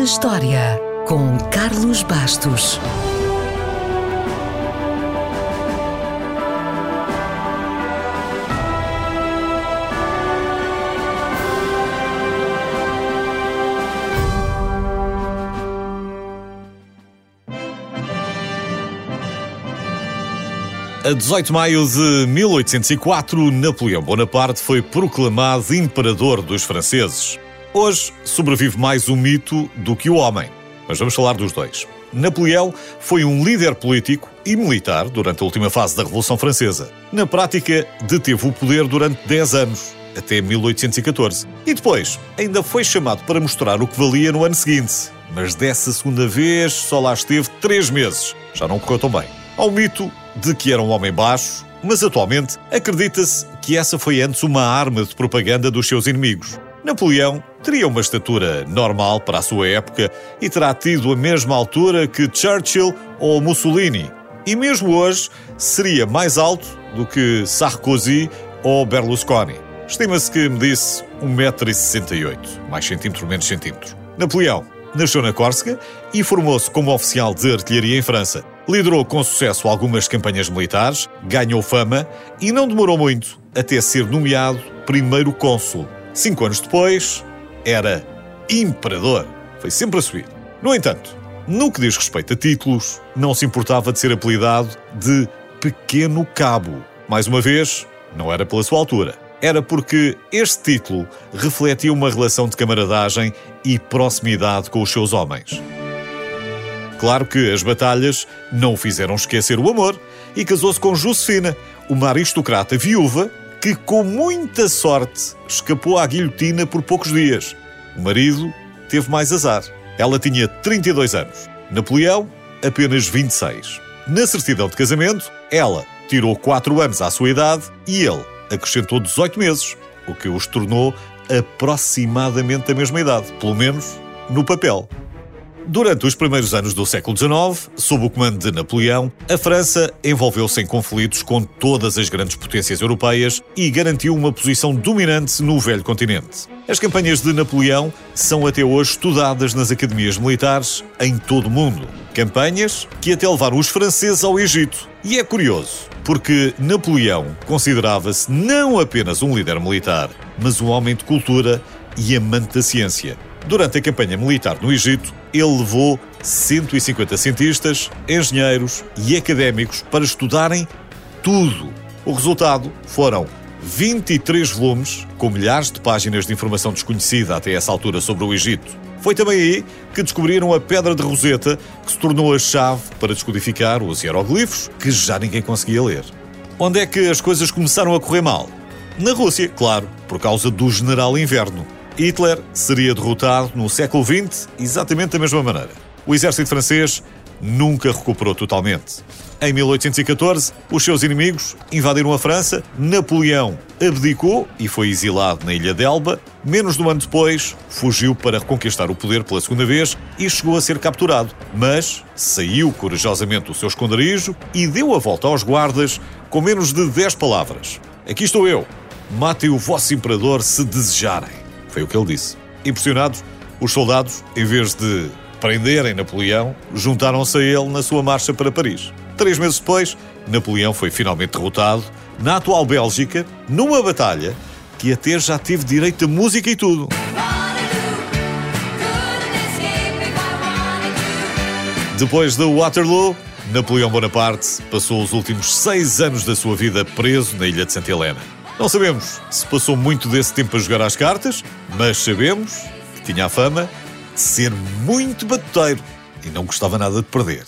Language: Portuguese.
na História, com Carlos Bastos. A 18 de maio de 1804, Napoleão Bonaparte foi proclamado imperador dos franceses. Hoje sobrevive mais o mito do que o homem, mas vamos falar dos dois. Napoleão foi um líder político e militar durante a última fase da Revolução Francesa. Na prática, deteve o poder durante 10 anos, até 1814. E depois, ainda foi chamado para mostrar o que valia no ano seguinte. Mas dessa segunda vez só lá esteve 3 meses. Já não correu tão bem. Ao mito de que era um homem baixo, mas atualmente acredita-se que essa foi antes uma arma de propaganda dos seus inimigos. Napoleão teria uma estatura normal para a sua época e terá tido a mesma altura que Churchill ou Mussolini. E mesmo hoje seria mais alto do que Sarkozy ou Berlusconi. Estima-se que medisse 1,68m, mais centímetro menos centímetro. Napoleão nasceu na Córsega e formou-se como oficial de artilharia em França. Liderou com sucesso algumas campanhas militares, ganhou fama e não demorou muito até ser nomeado primeiro cônsul. Cinco anos depois, era imperador. Foi sempre a. No entanto, no que diz respeito a títulos, não se importava de ser apelidado de Pequeno Cabo. Mais uma vez, não era pela sua altura. Era porque este título refletia uma relação de camaradagem e proximidade com os seus homens. Claro que as batalhas não o fizeram esquecer o amor e casou-se com Josefina, uma aristocrata viúva que, com muita sorte, escapou à guilhotina por poucos dias. O marido teve mais azar. Ela tinha 32 anos, Napoleão, apenas 26. Na certidão de casamento, ela tirou 4 anos à sua idade e ele acrescentou 18 meses, o que os tornou aproximadamente da mesma idade, pelo menos no papel. Durante os primeiros anos do século XIX, sob o comando de Napoleão, a França envolveu-se em conflitos com todas as grandes potências europeias e garantiu uma posição dominante no velho continente. As campanhas de Napoleão são até hoje estudadas nas academias militares em todo o mundo. Campanhas que até levaram os franceses ao Egito. E é curioso, porque Napoleão considerava-se não apenas um líder militar, mas um homem de cultura e amante da ciência. Durante a campanha militar no Egito, ele levou 150 cientistas, engenheiros e académicos para estudarem tudo. O resultado foram 23 volumes, com milhares de páginas de informação desconhecida até essa altura sobre o Egito. Foi também aí que descobriram a Pedra de Roseta, que se tornou a chave para descodificar os hieroglifos que já ninguém conseguia ler. Onde é que as coisas começaram a correr mal? Na Rússia, claro, por causa do General Inverno. Hitler seria derrotado no século XX exatamente da mesma maneira. O exército francês nunca recuperou totalmente. Em 1814, os seus inimigos invadiram a França, Napoleão abdicou e foi exilado na ilha de Elba. Menos de um ano depois, fugiu para reconquistar o poder pela segunda vez e chegou a ser capturado. Mas saiu corajosamente do seu esconderijo e deu a volta aos guardas com menos de 10 palavras. Aqui estou eu. Matem o vosso imperador se desejarem. Foi o que ele disse. Impressionados, os soldados, em vez de prenderem Napoleão, juntaram-se a ele na sua marcha para Paris. Três meses depois, Napoleão foi finalmente derrotado na atual Bélgica, numa batalha que até já teve direito a música e tudo. Depois de Waterloo, Napoleão Bonaparte passou os últimos seis anos da sua vida preso na ilha de Santa Helena. Não sabemos se passou muito desse tempo a jogar às cartas, mas sabemos que tinha a fama de ser muito batuteiro e não gostava nada de perder.